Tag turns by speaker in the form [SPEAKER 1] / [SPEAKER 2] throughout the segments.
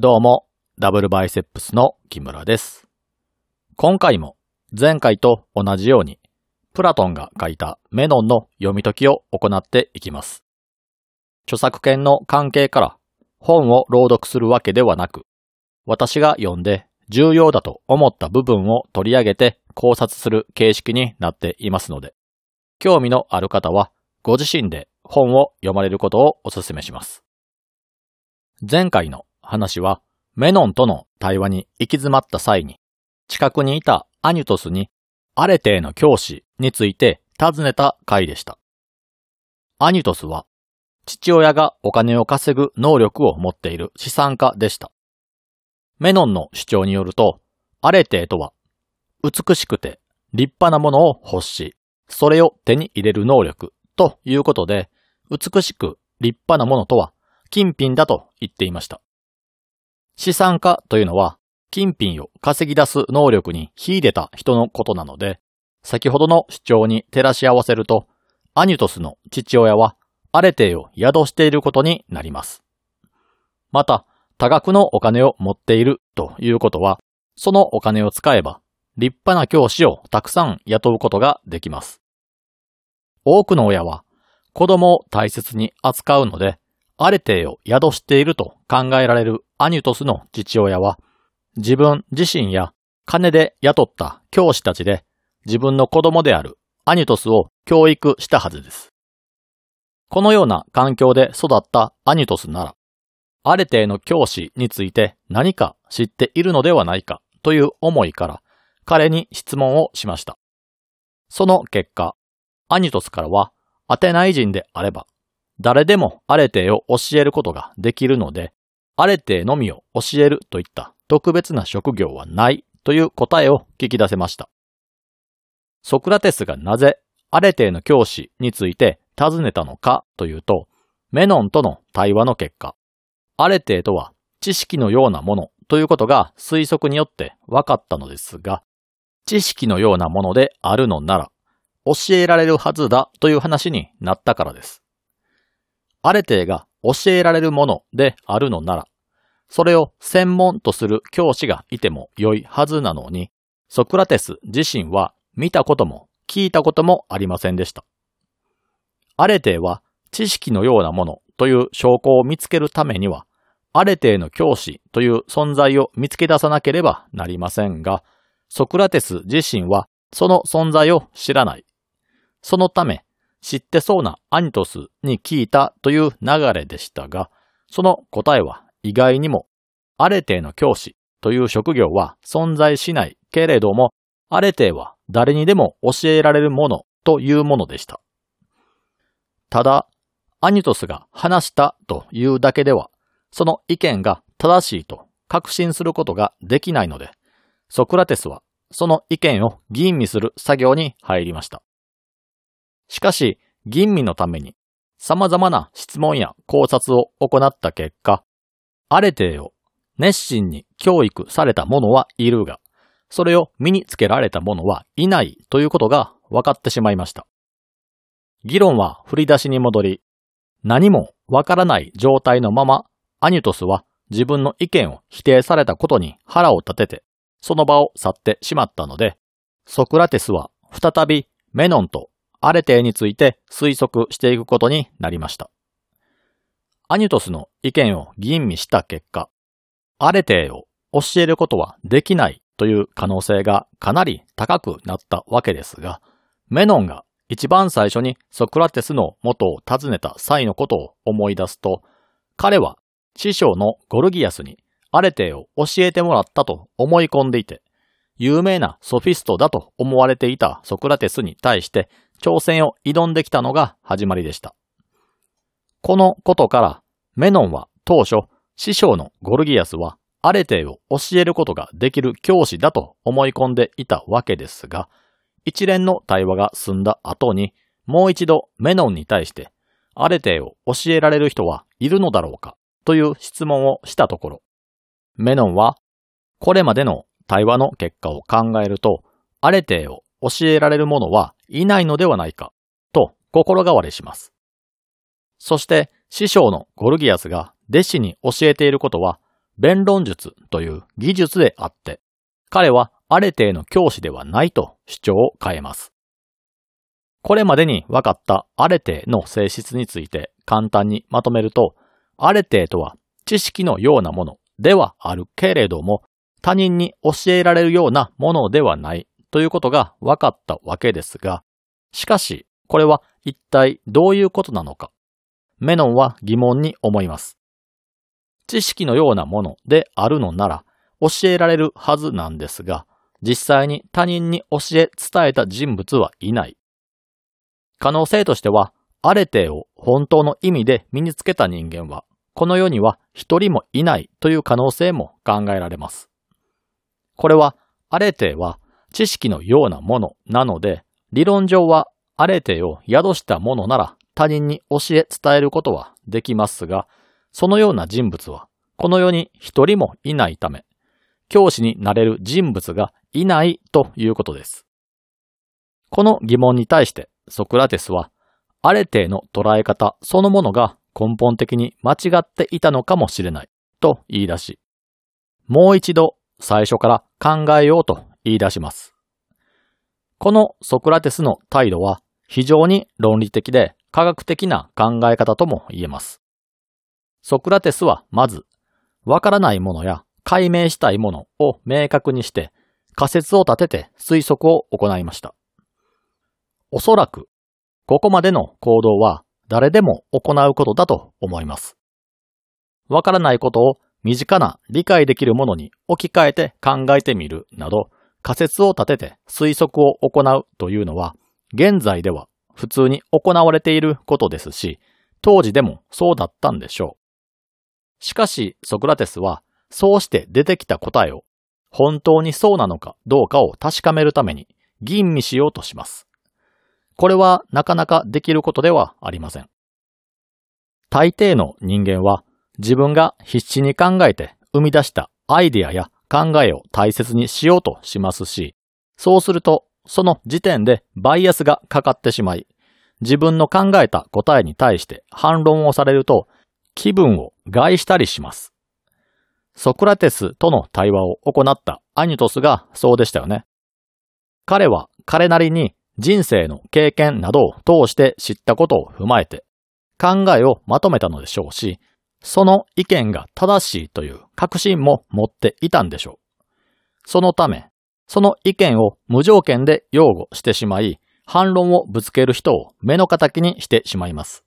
[SPEAKER 1] どうも、ダブルバイセップスの木村です。今回も前回と同じように、プラトンが書いたメノンの読み解きを行っていきます。著作権の関係から本を朗読するわけではなく、私が読んで重要だと思った部分を取り上げて考察する形式になっていますので、興味のある方はご自身で本を読まれることをお勧めします。前回の話は、メノンとの対話に行き詰まった際に、近くにいたアニュトスに、アレテーの教師について尋ねた回でした。アニュトスは、父親がお金を稼ぐ能力を持っている資産家でした。メノンの主張によると、アレテーとは、美しくて立派なものを欲し、それを手に入れる能力ということで、美しく立派なものとは、金品だと言っていました。資産家というのは、金品を稼ぎ出す能力に秀でた人のことなので、先ほどの主張に照らし合わせると、アニュトスの父親は、アレテーを宿していることになります。また、多額のお金を持っているということは、そのお金を使えば、立派な教師をたくさん雇うことができます。多くの親は、子供を大切に扱うので、アレテーを宿していると考えられるアニュトスの父親は、自分自身や金で雇った教師たちで自分の子供であるアニュトスを教育したはずです。このような環境で育ったアニュトスなら、アレテーの教師について何か知っているのではないかという思いから彼に質問をしました。その結果、アニュトスからはアテナイ人であれば誰でもアレテーを教えることができるので、アレテーのみを教えるといった特別な職業はないという答えを聞き出せました。ソクラテスがなぜアレテーの教師について尋ねたのかというと、メノンとの対話の結果、アレテーとは知識のようなものということが推測によって分かったのですが、知識のようなものであるのなら、教えられるはずだという話になったからです。アレテーが教えられるものであるのなら、それを専門とする教師がいても良いはずなのに、ソクラテス自身は見たことも聞いたこともありませんでした。アレテーは知識のようなものという証拠を見つけるためには、アレテーの教師という存在を見つけ出さなければなりませんが、ソクラテス自身はその存在を知らない。そのため、知ってそうなアニトスに聞いたという流れでしたが、その答えは意外にも、アレテーの教師という職業は存在しないけれども、アレテーは誰にでも教えられるものというものでした。ただ、アニトスが話したというだけでは、その意見が正しいと確信することができないので、ソクラテスはその意見を吟味する作業に入りました。しかし、吟味のために様々な質問や考察を行った結果、アレテーを熱心に教育された者はいるが、それを身につけられた者はいないということが分かってしまいました。議論は振り出しに戻り、何もわからない状態のまま、アニュトスは自分の意見を否定されたことに腹を立てて、その場を去ってしまったので、ソクラテスは再びメノンとアレテーについて推測していくことになりました。アニュトスの意見を吟味した結果、アレテーを教えることはできないという可能性がかなり高くなったわけですが、メノンが一番最初にソクラテスの元を訪ねた際のことを思い出すと、彼は師匠のゴルギアスにアレテーを教えてもらったと思い込んでいて、有名なソフィストだと思われていたソクラテスに対して挑戦を挑んできたのが始まりでした。このことから、メノンは当初、師匠のゴルギアスはアレテーを教えることができる教師だと思い込んでいたわけですが、一連の対話が済んだ後に、もう一度メノンに対して、アレテーを教えられる人はいるのだろうかという質問をしたところ、メノンは、これまでの対話の結果を考えると、アレテーを教えられる者はいないのではないか、と心変わりします。そして、師匠のゴルギアスが弟子に教えていることは、弁論術という技術であって、彼はアレテの教師ではないと主張を変えます。これまでに分かったアレテの性質について簡単にまとめると、アレテとは知識のようなものではあるけれども、他人に教えられるようなものではないということが分かったわけですが、しかし、これは一体どういうことなのか、メノンは疑問に思います。知識のようなものであるのなら、教えられるはずなんですが、実際に他人に教え伝えた人物はいない。可能性としては、アレテを本当の意味で身につけた人間は、この世には一人もいないという可能性も考えられます。これは、アレテは知識のようなものなので、理論上はアレテを宿したものなら他人に教え伝えることはできますが、そのような人物はこの世に一人もいないため、教師になれる人物がいないということです。この疑問に対してソクラテスは、アレテの捉え方そのものが根本的に間違っていたのかもしれないと言い出し、もう一度最初から考えようと言い出します。このソクラテスの態度は非常に論理的で科学的な考え方とも言えます。ソクラテスはまず、わからないものや解明したいものを明確にして仮説を立てて推測を行いました。おそらく、ここまでの行動は誰でも行うことだと思います。わからないことを身近な理解できるものに置き換えて考えてみるなど、仮説を立てて推測を行うというのは、現在では普通に行われていることですし、当時でもそうだったんでしょう。しかし、ソクラテスは、そうして出てきた答えを、本当にそうなのかどうかを確かめるために、吟味しようとします。これはなかなかできることではありません。大抵の人間は自分が必死に考えて生み出したアイデアや考えを大切にしようとしますし、そうするとその時点でバイアスがかかってしまい、自分の考えた答えに対して反論をされると気分を害したりします。ソクラテスとの対話を行ったアニトスがそうでしたよね。彼は彼なりに人生の経験などを通して知ったことを踏まえて考えをまとめたのでしょうし、その意見が正しいという確信も持っていたんでしょう。そのため、その意見を無条件で擁護してしまい、反論をぶつける人を目の敵にしてしまいます。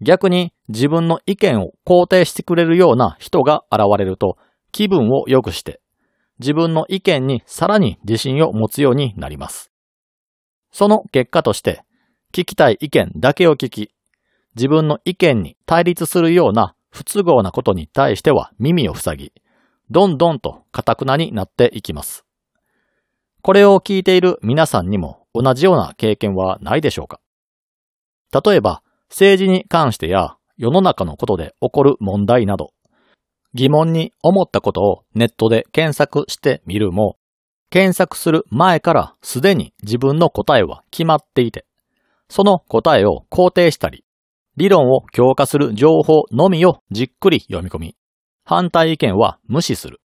[SPEAKER 1] 逆に自分の意見を肯定してくれるような人が現れると気分を良くして自分の意見にさらに自信を持つようになります。その結果として、聞きたい意見だけを聞き、自分の意見に対立するような不都合なことに対しては耳を塞ぎ、どんどんと堅くなになっていきます。これを聞いている皆さんにも同じような経験はないでしょうか例えば、政治に関してや世の中のことで起こる問題など、疑問に思ったことをネットで検索してみるも、検索する前からすでに自分の答えは決まっていて、その答えを肯定したり、理論を強化する情報のみをじっくり読み込み、反対意見は無視する。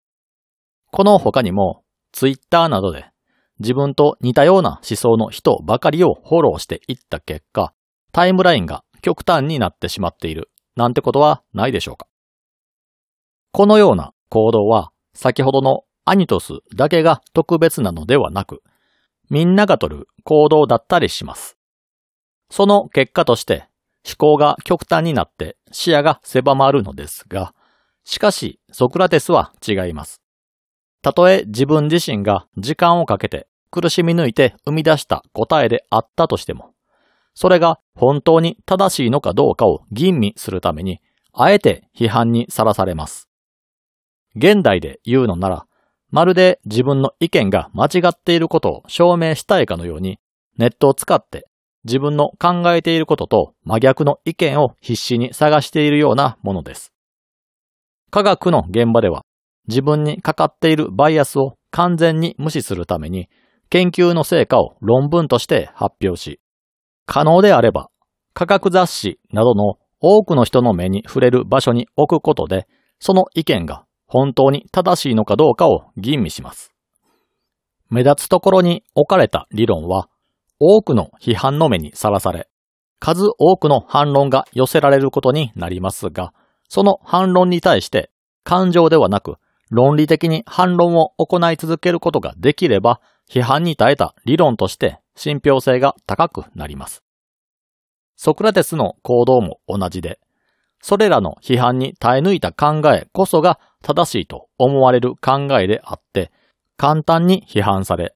[SPEAKER 1] この他にも、ツイッターなどで自分と似たような思想の人ばかりをフォローしていった結果、タイムラインが極端になってしまっているなんてことはないでしょうか。このような行動は先ほどのアニトスだけが特別なのではなく、みんながとる行動だったりします。その結果として思考が極端になって視野が狭まるのですが、しかしソクラテスは違います。たとえ自分自身が時間をかけて苦しみ抜いて生み出した答えであったとしても、それが本当に正しいのかどうかを吟味するために、あえて批判にさらされます。現代で言うのなら、まるで自分の意見が間違っていることを証明したいかのように、ネットを使って自分の考えていることと真逆の意見を必死に探しているようなものです。科学の現場では自分にかかっているバイアスを完全に無視するために研究の成果を論文として発表し、可能であれば科学雑誌などの多くの人の目に触れる場所に置くことでその意見が本当に正しいのかどうかを吟味します。目立つところに置かれた理論は、多くの批判の目にさらされ、数多くの反論が寄せられることになりますが、その反論に対して感情ではなく論理的に反論を行い続けることができれば、批判に耐えた理論として信憑性が高くなります。ソクラテスの行動も同じで、それらの批判に耐え抜いた考えこそが正しいと思われる考えであって、簡単に批判され、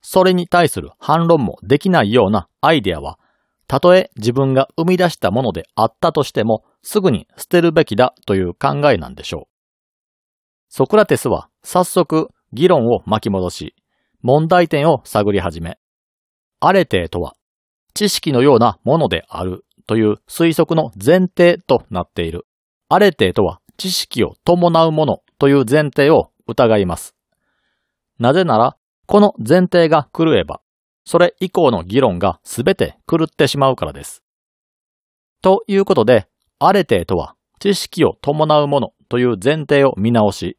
[SPEAKER 1] それに対する反論もできないようなアイデアは、たとえ自分が生み出したものであったとしても、すぐに捨てるべきだという考えなんでしょう。ソクラテスは早速議論を巻き戻し、問題点を探り始め、アレテとは知識のようなものであるという推測の前提となっている。アレテとは知識を伴うものという前提を疑います。なぜなら、この前提が狂えば、それ以降の議論がすべて狂ってしまうからです。ということで、アレテとは知識を伴うものという前提を見直し、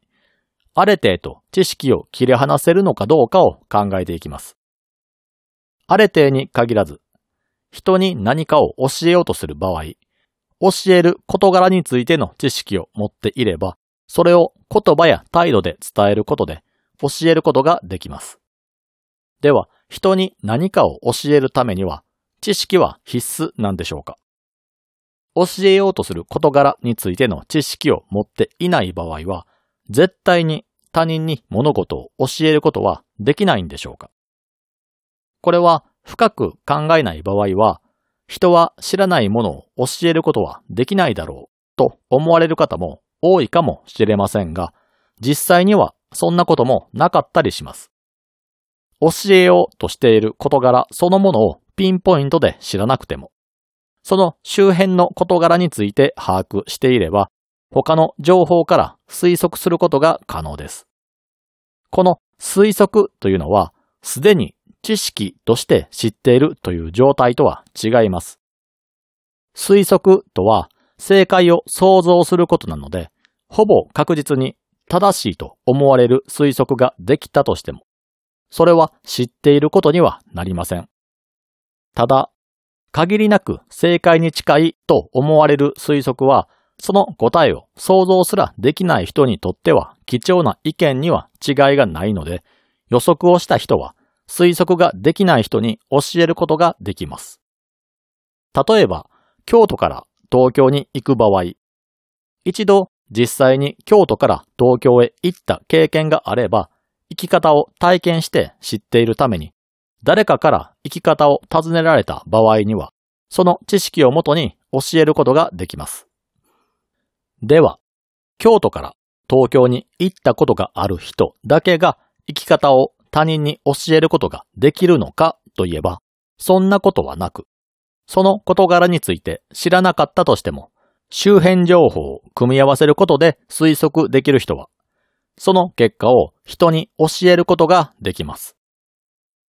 [SPEAKER 1] あれてと知識を切り離せるのかどうかを考えていきます。あれてに限らず、人に何かを教えようとする場合、教える事柄についての知識を持っていれば、それを言葉や態度で伝えることで教えることができます。では、人に何かを教えるためには、知識は必須なんでしょうか？教えようとする事柄についての知識を持っていない場合は、絶対に他人に物事を教えることはできないんでしょうか？これは深く考えない場合は、人は知らないものを教えることはできないだろうと思われる方も多いかもしれませんが、実際にはそんなこともなかったりします。教えようとしている事柄そのものをピンポイントで知らなくても、その周辺の事柄について把握していれば、他の情報から推測することが可能です。この推測というのは、すでに知識として知っているという状態とは違います。推測とは正解を想像することなので、ほぼ確実に正しいと思われる推測ができたとしても、それは知っていることにはなりません。ただ、限りなく正解に近いと思われる推測は、その答えを想像すらできない人にとっては貴重な意見には違いがないので、予測をした人は推測ができない人に教えることができます。例えば、京都から東京に行く場合、一度実際に京都から東京へ行った経験があれば、生き方を体験して知っているために誰かから生き方を尋ねられた場合には、その知識をもとに教えることができます。では、京都から東京に行ったことがある人だけが生き方を他人に教えることができるのかといえば、そんなことはなく、その事柄について知らなかったとしても、周辺情報を組み合わせることで推測できる人は、その結果を人に教えることができます。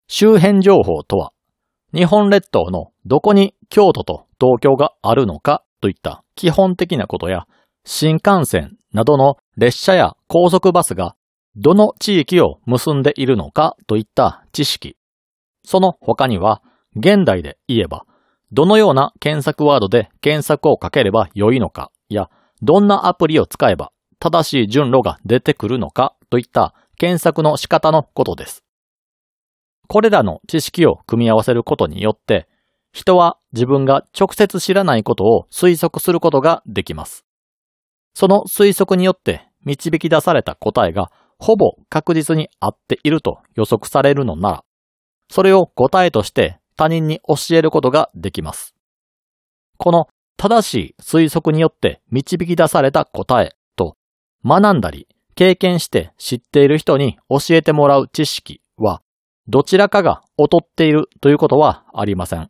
[SPEAKER 1] 周辺情報とは、日本列島のどこに京都と東京があるのかといった基本的なことや、新幹線などの列車や高速バスがどの地域を結んでいるのかといった知識。その他には、現代で言えば、どのような検索ワードで検索をかければ良いのかや、どんなアプリを使えば正しい順路が出てくるのかといった検索の仕方のことです。これらの知識を組み合わせることによって、人は自分が直接知らないことを推測することができます。その推測によって導き出された答えがほぼ確実に合っていると予測されるのなら、それを答えとして他人に教えることができます。この正しい推測によって導き出された答えと学んだり経験して知っている人に教えてもらう知識はどちらかが劣っているということはありません。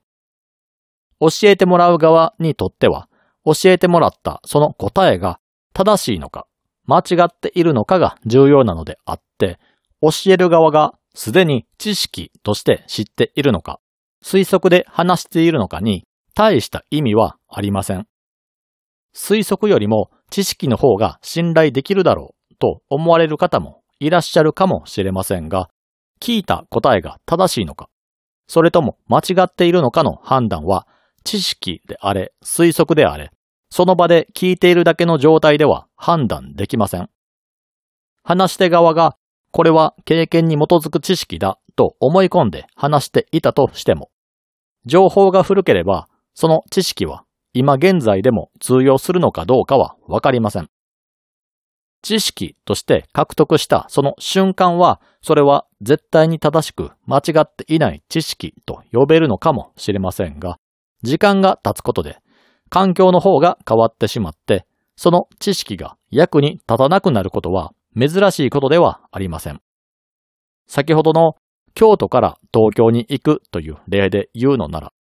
[SPEAKER 1] 教えてもらう側にとっては、教えてもらったその答えが正しいのか、間違っているのかが重要なのであって、教える側がすでに知識として知っているのか、推測で話しているのかに大した意味はありません。推測よりも知識の方が信頼できるだろうと思われる方もいらっしゃるかもしれませんが、聞いた答えが正しいのか、それとも間違っているのかの判断は、知識であれ、推測であれ、その場で聞いているだけの状態では判断できません。話し手側が、これは経験に基づく知識だと思い込んで話していたとしても、情報が古ければ、その知識は今現在でも通用するのかどうかはわかりません。知識として獲得したその瞬間は、それは絶対に正しく間違っていない知識と呼べるのかもしれませんが、時間が経つことで、環境の方が変わってしまって、その知識が役に立たなくなることは珍しいことではありません。先ほどの京都から東京に行くという例で言うのなら、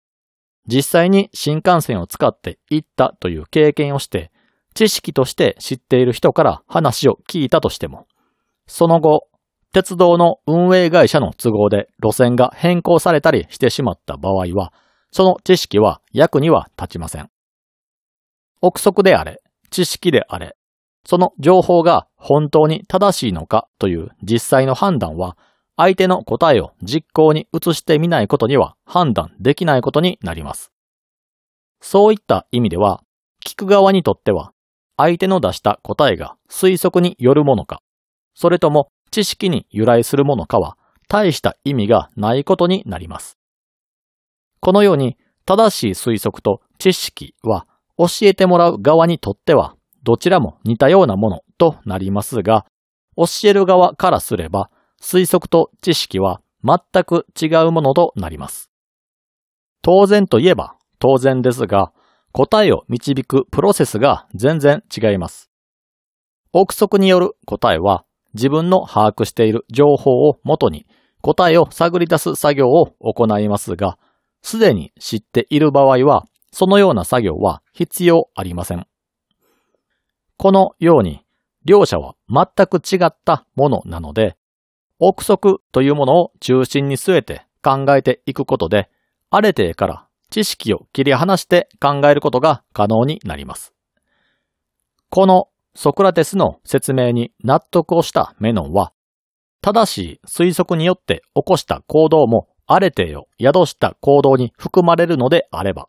[SPEAKER 1] 実際に新幹線を使って行ったという経験をして、知識として知っている人から話を聞いたとしても、その後、鉄道の運営会社の都合で路線が変更されたりしてしまった場合は、その知識は役には立ちません。憶測であれ、知識であれ、その情報が本当に正しいのかという実際の判断は、相手の答えを実行に移してみないことには判断できないことになります。そういった意味では、聞く側にとっては、相手の出した答えが推測によるものか、それとも知識に由来するものかは、大した意味がないことになります。このように、正しい推測と知識は、教えてもらう側にとっては、どちらも似たようなものとなりますが、教える側からすれば、推測と知識は全く違うものとなります。当然といえば当然ですが、答えを導くプロセスが全然違います。憶測による答えは自分の把握している情報をもとに答えを探り出す作業を行いますが、すでに知っている場合は、そのような作業は必要ありません。このように、両者は全く違ったものなので、憶測というものを中心に据えて考えていくことで、あれてから知識を切り離して考えることが可能になります。このソクラテスの説明に納得をしたメノンは、正しい推測によって起こした行動もあれてを宿した行動に含まれるのであれば、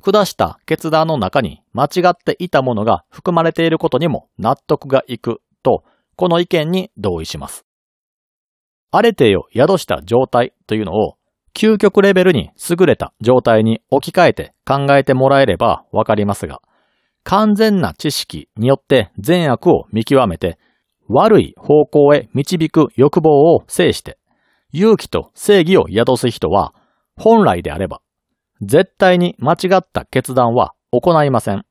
[SPEAKER 1] 下した決断の中に間違っていたものが含まれていることにも納得がいくと、この意見に同意します。あれてを宿した状態というのを究極レベルに優れた状態に置き換えて考えてもらえればわかりますが、完全な知識によって善悪を見極めて、悪い方向へ導く欲望を制して、勇気と正義を宿す人は、本来であれば絶対に間違った決断は行いません。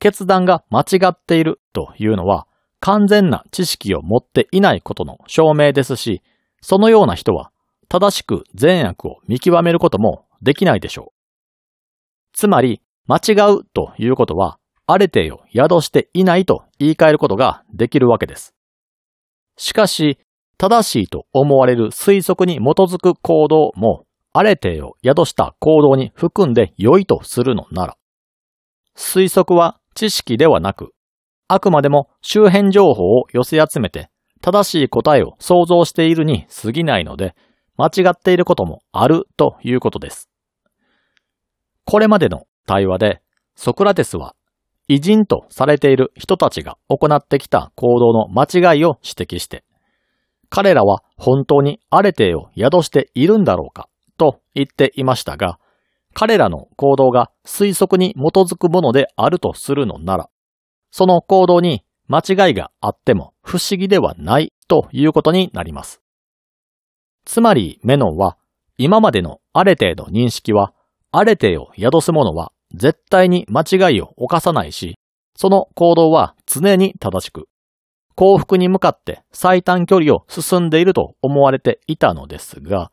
[SPEAKER 1] 決断が間違っているというのは完全な知識を持っていないことの証明ですし、そのような人は正しく善悪を見極めることもできないでしょう。つまり、間違うということは、あれてを宿していないと言い換えることができるわけです。しかし、正しいと思われる推測に基づく行動もあれてを宿した行動に含んで良いとするのなら、推測は知識ではなく、あくまでも周辺情報を寄せ集めて正しい答えを想像しているに過ぎないので、間違っていることもあるということです。これまでの対話で、ソクラテスは偉人とされている人たちが行ってきた行動の間違いを指摘して、彼らは本当にアレテを宿しているんだろうかと言っていましたが、彼らの行動が推測に基づくものであるとするのなら、その行動に間違いがあっても不思議ではないということになります。つまりメノンは今までのあれ程度認識はあれ程を宿すものは絶対に間違いを犯さないし、その行動は常に正しく、幸福に向かって最短距離を進んでいると思われていたのですが、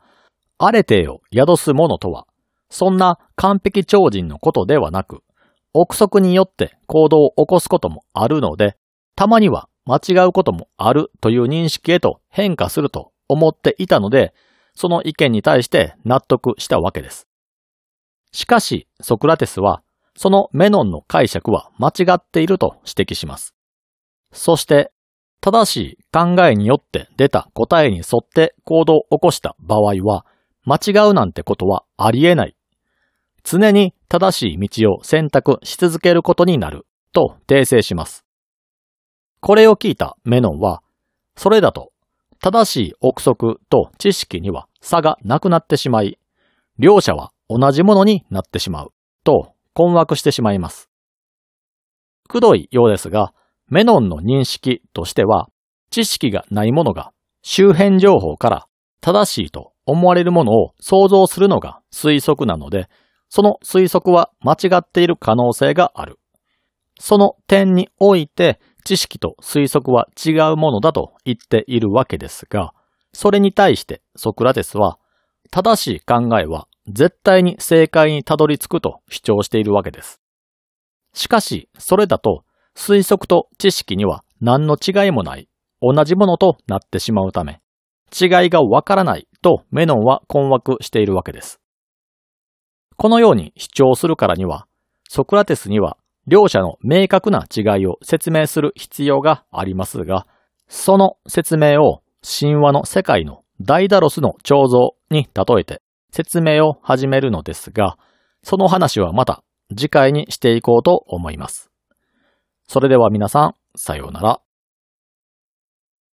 [SPEAKER 1] あれてを宿すものとは、そんな完璧超人のことではなく、憶測によって行動を起こすこともあるので、たまには間違うこともあるという認識へと変化すると思っていたので、その意見に対して納得したわけです。しかし、ソクラテスは、そのメノンの解釈は間違っていると指摘します。そして、正しい考えによって出た答えに沿って行動を起こした場合は、間違うなんてことはありえない。常に正しい道を選択し続けることになると訂正します。これを聞いたメノンは、それだと正しい憶測と知識には差がなくなってしまい、両者は同じものになってしまうと困惑してしまいます。くどいようですが、メノンの認識としては、知識がないものが周辺情報から正しいと思われるものを想像するのが推測なので、その推測は間違っている可能性がある。その点において知識と推測は違うものだと言っているわけですが、それに対してソクラテスは、正しい考えは絶対に正解にたどり着くと主張しているわけです。しかし、それだと推測と知識には何の違いもない、同じものとなってしまうため、違いがわからないとメノンは困惑しているわけです。このように主張するからには、ソクラテスには両者の明確な違いを説明する必要がありますが、その説明を神話の世界のダイダロスの彫像に例えて説明を始めるのですが、その話はまた次回にしていこうと思います。それでは皆さん、さようなら。